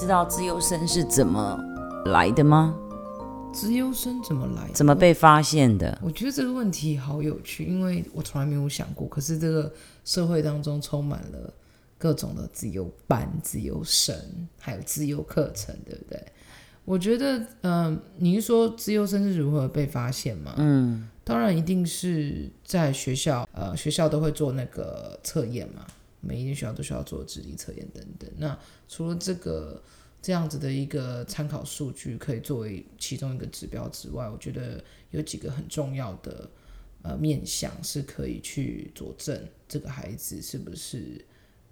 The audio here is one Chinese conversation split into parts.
知道资优生是怎么来的吗？资优生怎么来的？怎么被发现的？我觉得这个问题好有趣，因为我从来没有想过。可是这个社会当中充满了各种的自优班、自优生，还有自优课程，对不对？我觉得，嗯、呃，你是说资优生是如何被发现吗？嗯，当然一定是在学校，呃，学校都会做那个测验嘛，每一间学校都需要做智力测验等等。那除了这个。这样子的一个参考数据可以作为其中一个指标之外，我觉得有几个很重要的呃面向是可以去佐证这个孩子是不是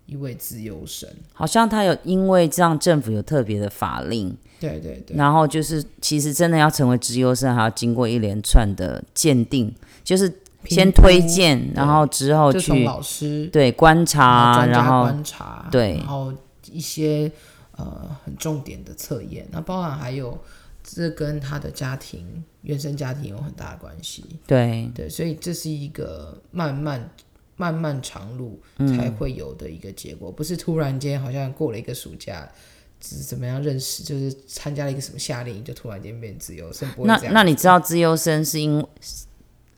一位自由生。好像他有因为这样政府有特别的法令，对对对。然后就是其实真的要成为资优生，还要经过一连串的鉴定，就是先推荐，然后之后去从老师对观察，然后观察对，然后一些。呃，很重点的测验，那包含还有这跟他的家庭原生家庭有很大的关系。对对，所以这是一个慢慢漫漫长路才会有的一个结果，嗯、不是突然间好像过了一个暑假，只怎么样认识，就是参加了一个什么夏令营，就突然间变自由生。那那你知道自优生是因为？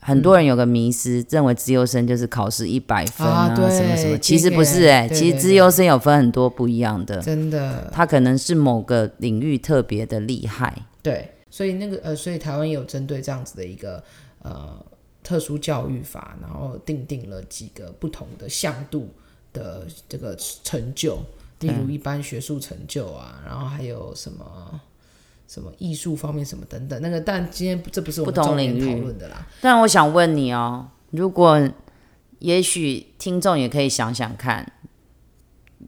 很多人有个迷思，嗯、认为资优生就是考试一百分啊，什么什么，其实不是哎、欸，其实资优生有分很多不一样的，真的，他可能是某个领域特别的厉害。对，所以那个呃，所以台湾也有针对这样子的一个呃特殊教育法，然后定定了几个不同的向度的这个成就，例如一般学术成就啊，然后还有什么。什么艺术方面什么等等，那个但今天这不是我们重点讨论的啦。但我想问你哦，如果也许听众也可以想想看，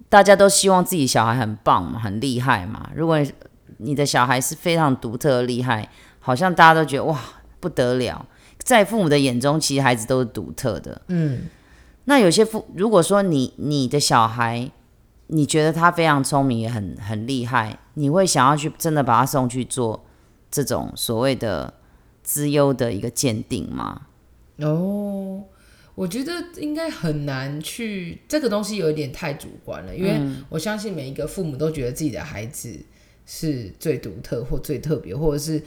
大家都希望自己小孩很棒嘛，很厉害嘛。如果你的小孩是非常独特厉害，好像大家都觉得哇不得了，在父母的眼中，其实孩子都是独特的。嗯，那有些父如果说你你的小孩。你觉得他非常聪明，也很很厉害，你会想要去真的把他送去做这种所谓的资优的一个鉴定吗？哦，我觉得应该很难去，这个东西有一点太主观了，因为我相信每一个父母都觉得自己的孩子是最独特或最特别，或者是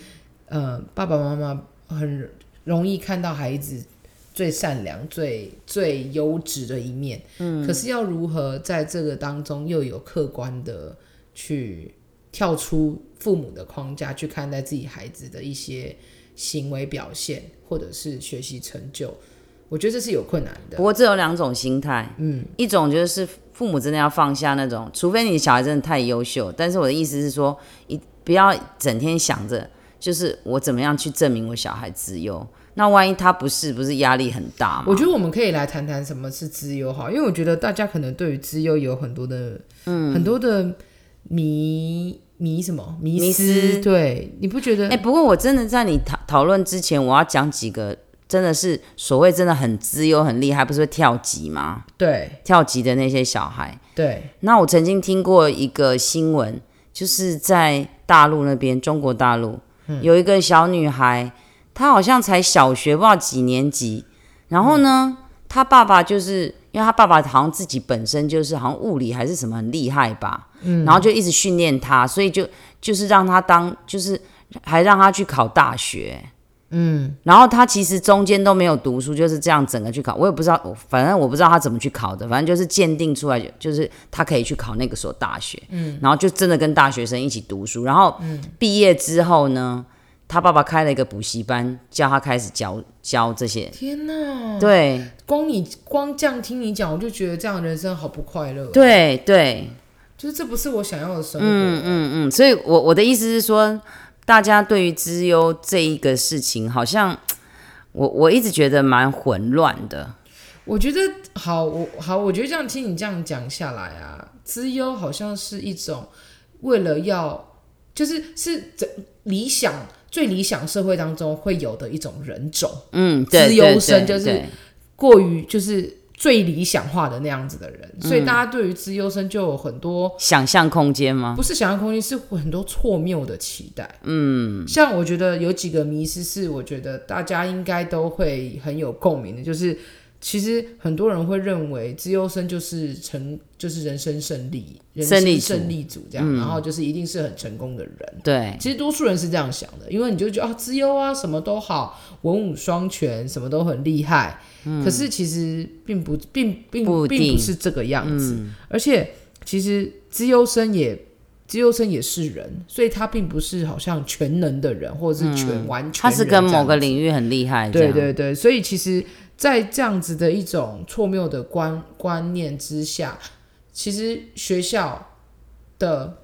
呃爸爸妈妈很容易看到孩子。最善良、最最优质的一面，嗯，可是要如何在这个当中又有客观的去跳出父母的框架去看待自己孩子的一些行为表现或者是学习成就，我觉得这是有困难的。不过这有两种心态，嗯，一种就是父母真的要放下那种，除非你小孩真的太优秀，但是我的意思是说，一不要整天想着就是我怎么样去证明我小孩自优。那万一他不是，不是压力很大吗？我觉得我们可以来谈谈什么是资优好，因为我觉得大家可能对于资优有很多的，嗯，很多的迷迷什么迷思，对，你不觉得？哎、欸，不过我真的在你讨讨论之前，我要讲几个真的是所谓真的很资优很厉害，不是会跳级吗？对，跳级的那些小孩。对，那我曾经听过一个新闻，就是在大陆那边，中国大陆、嗯、有一个小女孩。他好像才小学，不知道几年级。然后呢，嗯、他爸爸就是因为他爸爸好像自己本身就是好像物理还是什么很厉害吧，嗯，然后就一直训练他，所以就就是让他当，就是还让他去考大学，嗯。然后他其实中间都没有读书，就是这样整个去考。我也不知道，反正我不知道他怎么去考的，反正就是鉴定出来，就是他可以去考那个所大学，嗯。然后就真的跟大学生一起读书，然后毕业之后呢，他爸爸开了一个补习班，叫他开始教教这些。天哪！对，光你光这样听你讲，我就觉得这样的人生好不快乐。对对，就是这不是我想要的生活。嗯嗯嗯，所以我我的意思是说，大家对于资优这一个事情，好像我我一直觉得蛮混乱的。我觉得好，我好，我觉得这样听你这样讲下来啊，资优好像是一种为了要，就是是这理想。最理想社会当中会有的一种人种，嗯，资优生就是过于就是最理想化的那样子的人，嗯、所以大家对于资优生就有很多想象空间吗？不是想象空间，是很多错谬的期待。嗯，像我觉得有几个迷思是，我觉得大家应该都会很有共鸣的，就是其实很多人会认为资优生就是成，就是人生胜利，人生胜利组这样，嗯，然后就是一定是很成功的人。对，其实多数人是这样想的，因为你就觉得啊，资优啊，什么都好，文武双全，什么都很厉害。嗯，可是其实并不，并并不并不是这个样子。嗯，而且其实资优生也，资优生也是人，所以他并不是好像全能的人，或者是全完全，嗯。他是跟某个领域很厉害。对对对，所以其实。在这样子的一种错谬的观观念之下，其实学校的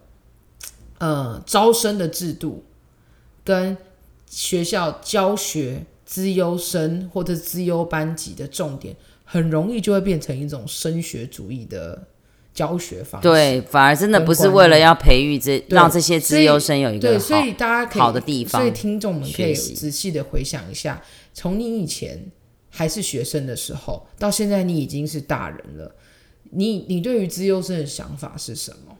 呃招生的制度跟学校教学资优生或者资优班级的重点，很容易就会变成一种升学主义的教学方式。对，反而真的不是为了要培育这让这些资优生有一个好对，所以大家可以好的地方，所以听众们可以仔细的回想一下，从你以前。还是学生的时候，到现在你已经是大人了。你你对于资优生的想法是什么？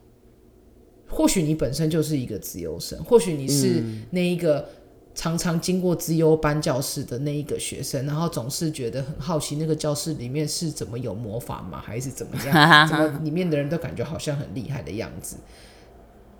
或许你本身就是一个资优生，或许你是那一个常常经过资优班教室的那一个学生，然后总是觉得很好奇，那个教室里面是怎么有魔法吗？还是怎么样？怎么里面的人都感觉好像很厉害的样子？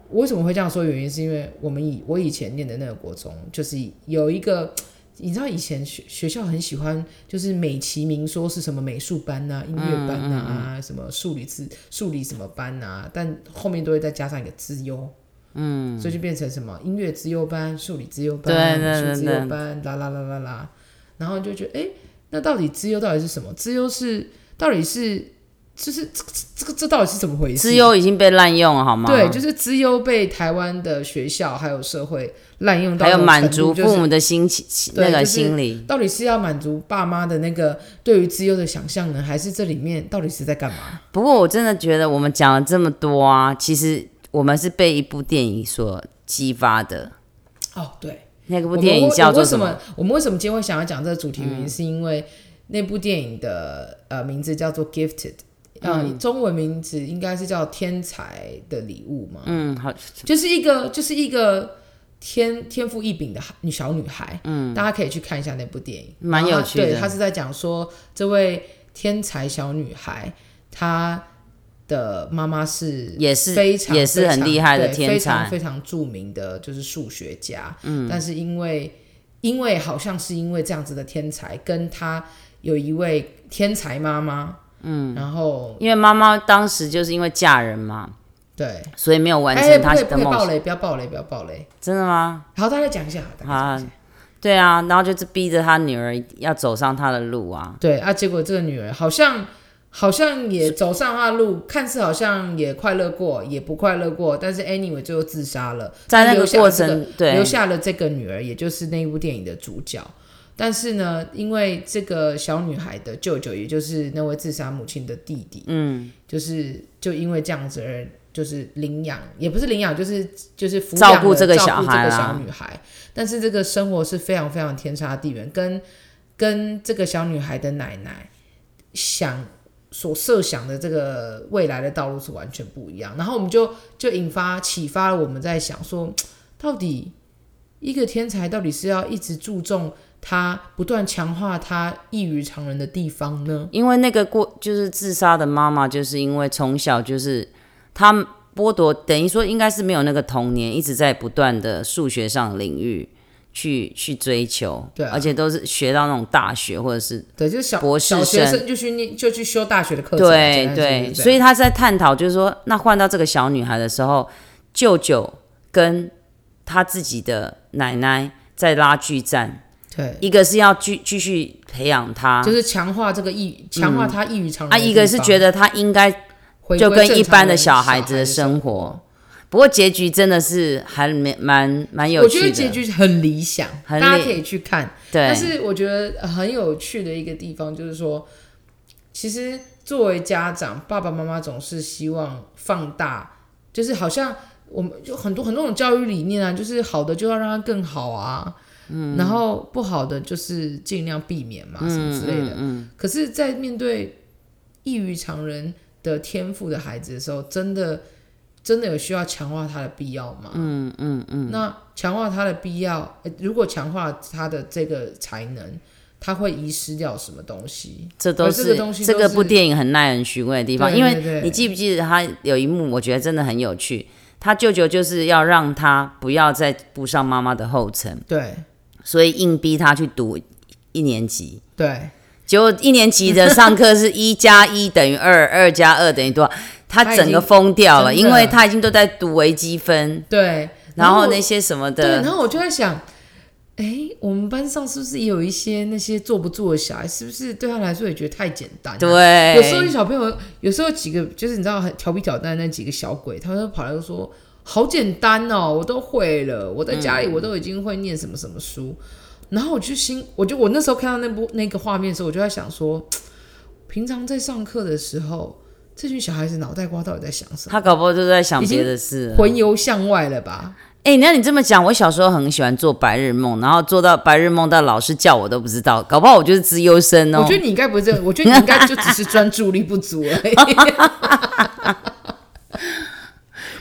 我为什么会这样说？原因是因为我们以我以前念的那个国中，就是有一个。你知道以前学学校很喜欢，就是美其名说是什么美术班啊、音乐班啊、嗯嗯嗯、什么数理字、数理什么班啊，但后面都会再加上一个资优，嗯，所以就变成什么音乐资优班、数理资优班、美术资优班，啦啦啦啦啦，然后就觉得，哎、欸，那到底资优到底是什么？资优是到底是？就是这个这个这到底是怎么回事？资优已经被滥用了，好吗？对，就是资优被台湾的学校还有社会滥用到，还有满足父母的心情、就是，那个心理，就是、到底是要满足爸妈的那个对于资优的想象呢，还是这里面到底是在干嘛？不过我真的觉得我们讲了这么多啊，其实我们是被一部电影所激发的。哦，对，那个部电影叫做什么？我们为什么，今天会想要讲这个主题？原因、嗯、是因为那部电影的呃名字叫做《Gifted》。嗯，中文名字应该是叫《天才的礼物》嘛？嗯，好，就是一个就是一个天天赋异禀的女小女孩。嗯，大家可以去看一下那部电影，蛮有趣的。对，她是在讲说这位天才小女孩，她的妈妈是也是非常也是很厉害的天才，非常非常著名的就是数学家。嗯，但是因为因为好像是因为这样子的天才，跟她有一位天才妈妈。嗯，然后因为妈妈当时就是因为嫁人嘛，对，所以没有完成她的梦想。不可以爆雷，不要暴雷，不要暴雷，真的吗？好，大家讲一下，好啊，对啊，然后就是逼着他女儿要走上他的路啊，对啊，结果这个女儿好像好像也走上他的路，看似好像也快乐过，也不快乐过，但是 anyway 最后自杀了，在那个过程，这个、对，留下了这个女儿，也就是那一部电影的主角。但是呢，因为这个小女孩的舅舅，也就是那位自杀母亲的弟弟，嗯，就是就因为这样子而就是领养，也不是领养，就是就是抚养照顾这个小孩，这个小女孩。但是这个生活是非常非常天差地远，跟跟这个小女孩的奶奶想所设想的这个未来的道路是完全不一样。然后我们就就引发启发了我们在想说，到底一个天才到底是要一直注重。他不断强化他异于常人的地方呢？因为那个过就是自杀的妈妈，就是因为从小就是他剥夺，等于说应该是没有那个童年，一直在不断的数学上领域去去追求，对、啊，而且都是学到那种大学或者是对，就是小博士生就去念就去修大学的课程，对对，所以他在探讨，就是说那换到这个小女孩的时候，舅舅跟他自己的奶奶在拉锯战。对，一个是要继继续培养他，就是强化这个异，强化他异于常人、嗯。啊，一个是觉得他应该就跟一般的小孩子的生活。不过结局真的是还蛮蛮蛮有趣的。我觉得结局很理想，很大家可以去看。对，但是我觉得很有趣的一个地方就是说，其实作为家长，爸爸妈妈总是希望放大，就是好像我们就很多很多种教育理念啊，就是好的就要让它更好啊。嗯，然后不好的就是尽量避免嘛，什么之类的。嗯，可是，在面对异于常人的天赋的孩子的时候，真的真的有需要强化他的必要吗？嗯嗯嗯。那强化他的必要，如果强化他的这个才能，他会遗失掉什么东西。这都是这，这个部电影很耐人寻味的地方，因为你记不记得他有一幕，我觉得真的很有趣。他舅舅就是要让他不要再步上妈妈的后尘，对，所以硬逼他去读一年级，对。结果一年级的上课是一加一等于二，二加二等于多少？他整个疯掉了，因为他已经都在读微积分，对，然后那些什么的，对，然后我就在想，哎，我们班上是不是也有一些那些坐不住的小孩？是不是对他来说也觉得太简单？对，有时候小朋友，有时候几个就是你知道很调皮捣蛋的那几个小鬼，他们跑来就说好简单哦，我都会了，我在家里我都已经会念什么什么书。嗯然后我就心，我就我那时候看到那部那个画面的时候，我就在想说，平常在上课的时候，这群小孩子脑袋瓜到底在想什么？他搞不好就在想别的事，魂游向外了吧？哎、欸，那你这么讲，我小时候很喜欢做白日梦，然后做到白日梦到老师叫我都不知道，搞不好我就是资优生哦。我觉得你应该不是这样，我觉得你应该就只是专注力不足而已。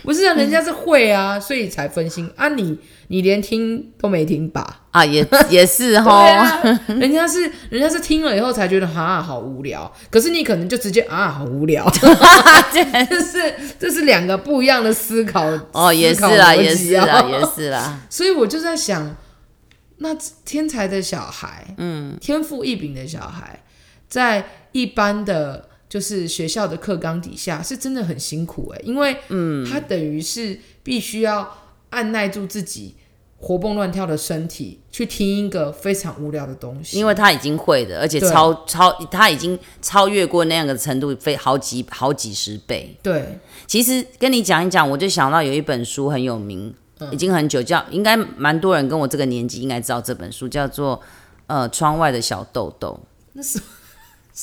不是啊，人家是会啊，嗯、所以才分心啊你。你你连听都没听吧？啊，也 也是哈、啊。人家是人家是听了以后才觉得啊好无聊，可是你可能就直接啊好无聊。这 是这是两个不一样的思考哦，也是啦，也是啦，也是啦。所以我就在想，那天才的小孩，嗯，天赋异禀的小孩，在一般的。就是学校的课纲底下是真的很辛苦哎、欸，因为嗯，他等于是必须要按耐住自己活蹦乱跳的身体去听一个非常无聊的东西，因为他已经会的，而且超超他已经超越过那样的程度，非好几好几十倍。对，其实跟你讲一讲，我就想到有一本书很有名，嗯、已经很久，叫应该蛮多人跟我这个年纪应该知道这本书，叫做呃窗外的小豆豆。那是。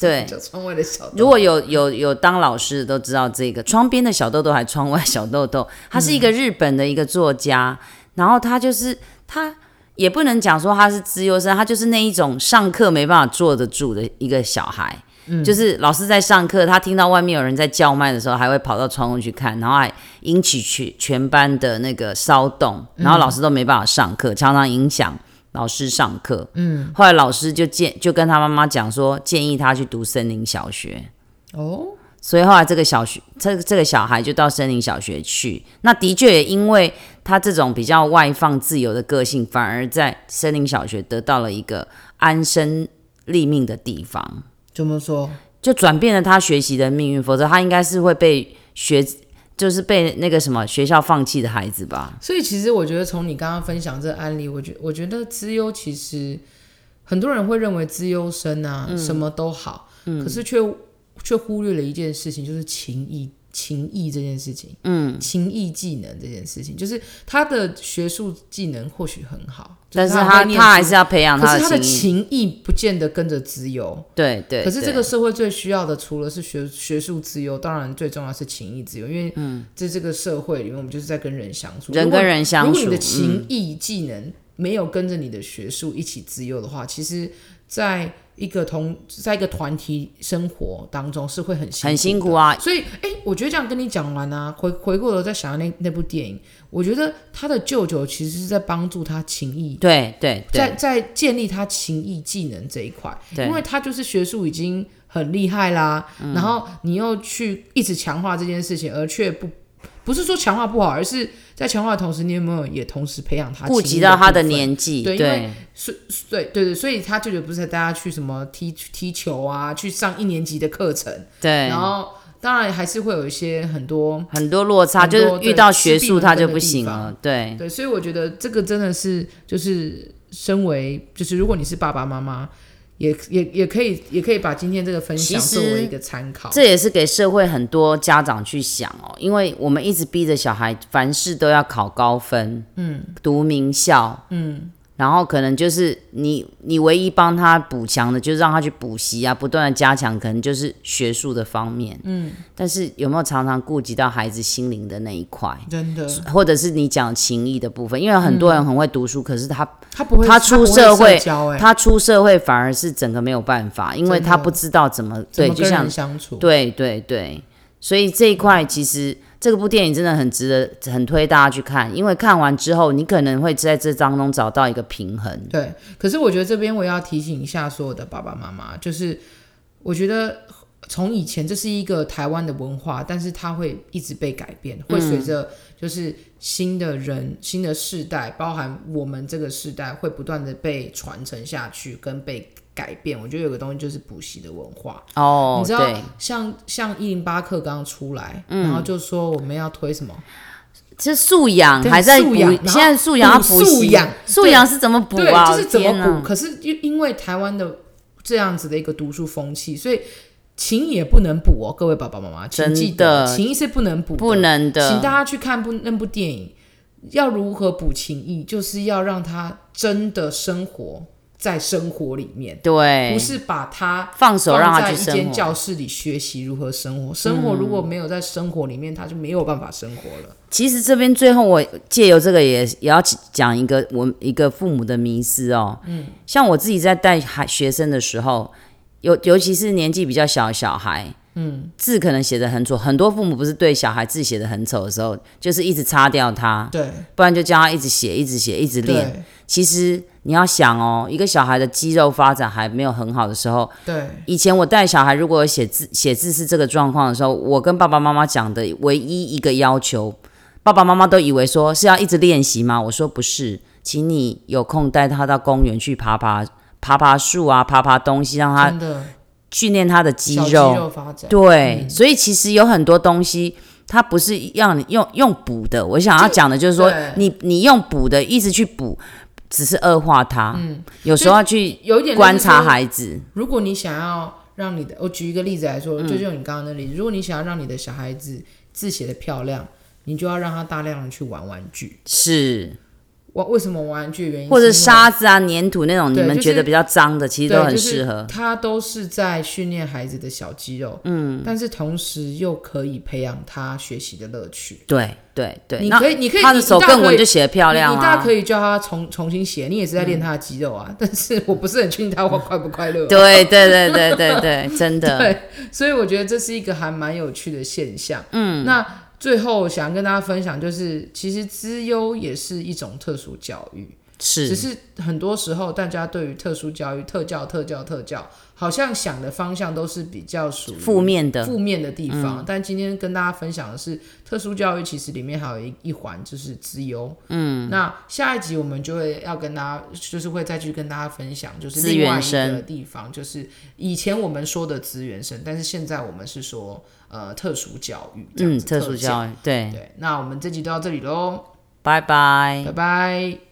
对，窗外的小豆豆。如果有有有当老师的都知道这个窗边的小豆豆还窗外小豆豆，他是一个日本的一个作家，嗯、然后他就是他也不能讲说他是资优生，他就是那一种上课没办法坐得住的一个小孩，嗯、就是老师在上课，他听到外面有人在叫卖的时候，还会跑到窗户去看，然后还引起全全班的那个骚动，然后老师都没办法上课，常常影响。老师上课，嗯，后来老师就建就跟他妈妈讲说，建议他去读森林小学，哦，所以后来这个小学，这这个小孩就到森林小学去。那的确也因为他这种比较外放自由的个性，反而在森林小学得到了一个安身立命的地方。怎么说？就转变了他学习的命运，否则他应该是会被学。就是被那个什么学校放弃的孩子吧。所以其实我觉得，从你刚刚分享这个案例，我觉我觉得资优其实很多人会认为资优生啊、嗯、什么都好，嗯、可是却却忽略了一件事情，就是情谊。情谊这件事情，嗯，情谊技能这件事情，就是他的学术技能或许很好，但是他他，他还是要培养他的情谊，可是他的情谊不见得跟着资优，对对。可是这个社会最需要的，除了是学学术资优，当然最重要是情谊自由，因为在这个社会里面，我们就是在跟人相处，人跟人相处。如果你的情谊技能没有跟着你的学术一起自由的话，其实，在一个同在一个团体生活当中是会很辛苦很辛苦啊，所以哎，我觉得这样跟你讲完啊，回回过头再想那那部电影，我觉得他的舅舅其实是在帮助他情谊，对对，对。在在建立他情谊技能这一块，因为他就是学术已经很厉害啦，嗯、然后你又去一直强化这件事情，而却不。不是说强化不好，而是在强化的同时，你有没有也同时培养他顾及到他的年纪？对，对因为是，对对对，所以他舅舅不是带他去什么踢踢球啊，去上一年级的课程。对，然后当然还是会有一些很多很多落差，就是遇到学术他就不行了。对对，所以我觉得这个真的是就是身为就是如果你是爸爸妈妈。也也也可以，也可以把今天这个分享作为一个参考。这也是给社会很多家长去想哦，因为我们一直逼着小孩凡事都要考高分，嗯，读名校，嗯。然后可能就是你，你唯一帮他补强的，就是让他去补习啊，不断的加强，可能就是学术的方面。嗯，但是有没有常常顾及到孩子心灵的那一块？真的，或者是你讲情谊的部分？因为很多人很会读书，嗯、可是他他不会，他出社会，他，他出社会反而是整个没有办法，因为他不知道怎么对，就像相处，对对对。所以这一块其实这个部电影真的很值得，很推大家去看，因为看完之后，你可能会在这当中找到一个平衡。对，可是我觉得这边我要提醒一下所有的爸爸妈妈，就是我觉得从以前这是一个台湾的文化，但是它会一直被改变，会随着就是新的人、新的世代，包含我们这个世代，会不断的被传承下去，跟被。改变，我觉得有个东西就是补习的文化哦，你知道，像像一零八课刚刚出来，嗯，然后就说我们要推什么，是素养还在补，现在素养要补素养，素养是怎么补啊？就是怎么补？可是因因为台湾的这样子的一个读书风气，所以情也不能补哦，各位爸爸妈妈，请记得情是不能补，不能的，请大家去看部那部电影，要如何补情谊，就是要让他真的生活。在生活里面，对，不是把他放手让他在一间教室里学习如何生活。生活如果没有在生活里面，他就没有办法生活了。其实这边最后我借由这个也也要讲一个我一个父母的迷思哦。嗯，像我自己在带孩学生的时候，尤尤其是年纪比较小的小孩，嗯，字可能写的很丑，很多父母不是对小孩字写的很丑的时候，就是一直擦掉它，对，不然就叫他一直写，一直写，一直练。其实。你要想哦，一个小孩的肌肉发展还没有很好的时候，对，以前我带小孩如果写字写字是这个状况的时候，我跟爸爸妈妈讲的唯一一个要求，爸爸妈妈都以为说是要一直练习吗？我说不是，请你有空带他到公园去爬爬爬爬树啊，爬爬东西，让他训练他的肌肉，肌肉发展。对，嗯，所以其实有很多东西，它不是要你用用补的。我想要讲的就是说，你你用补的一直去补。只是恶化它，嗯，有时候要去有一点观察孩子。如果你想要让你的，我举一个例子来说，嗯、就用你刚刚的例子，如果你想要让你的小孩子字写得漂亮，你就要让他大量的去玩玩具。是。我为什么玩具的原因？或者沙子啊、粘土那种，你们觉得比较脏的，其实都很适合。它都是在训练孩子的小肌肉，嗯，但是同时又可以培养他学习的乐趣。对对对，你可以，你可以，他的手更稳，就写的漂亮啊。你大可以叫他重重新写，你也是在练他的肌肉啊。但是我不是很确定他会快不快乐。对对对对对对，真的。对，所以我觉得这是一个还蛮有趣的现象。嗯，那。最后想跟大家分享，就是其实资优也是一种特殊教育，是，只是很多时候大家对于特殊教育、特教、特教、特教，好像想的方向都是比较属于负面的、负面的地方。嗯。但今天跟大家分享的是，特殊教育其实里面还有一一环就是资优。嗯，那下一集我们就会要跟大家，就是会再去跟大家分享，就是另外一个地方，就是以前我们说的资源生，但是现在我们是说。呃，特殊教育，这样子，嗯，特殊教育，对对。那我们这集就到这里喽，拜拜，拜拜。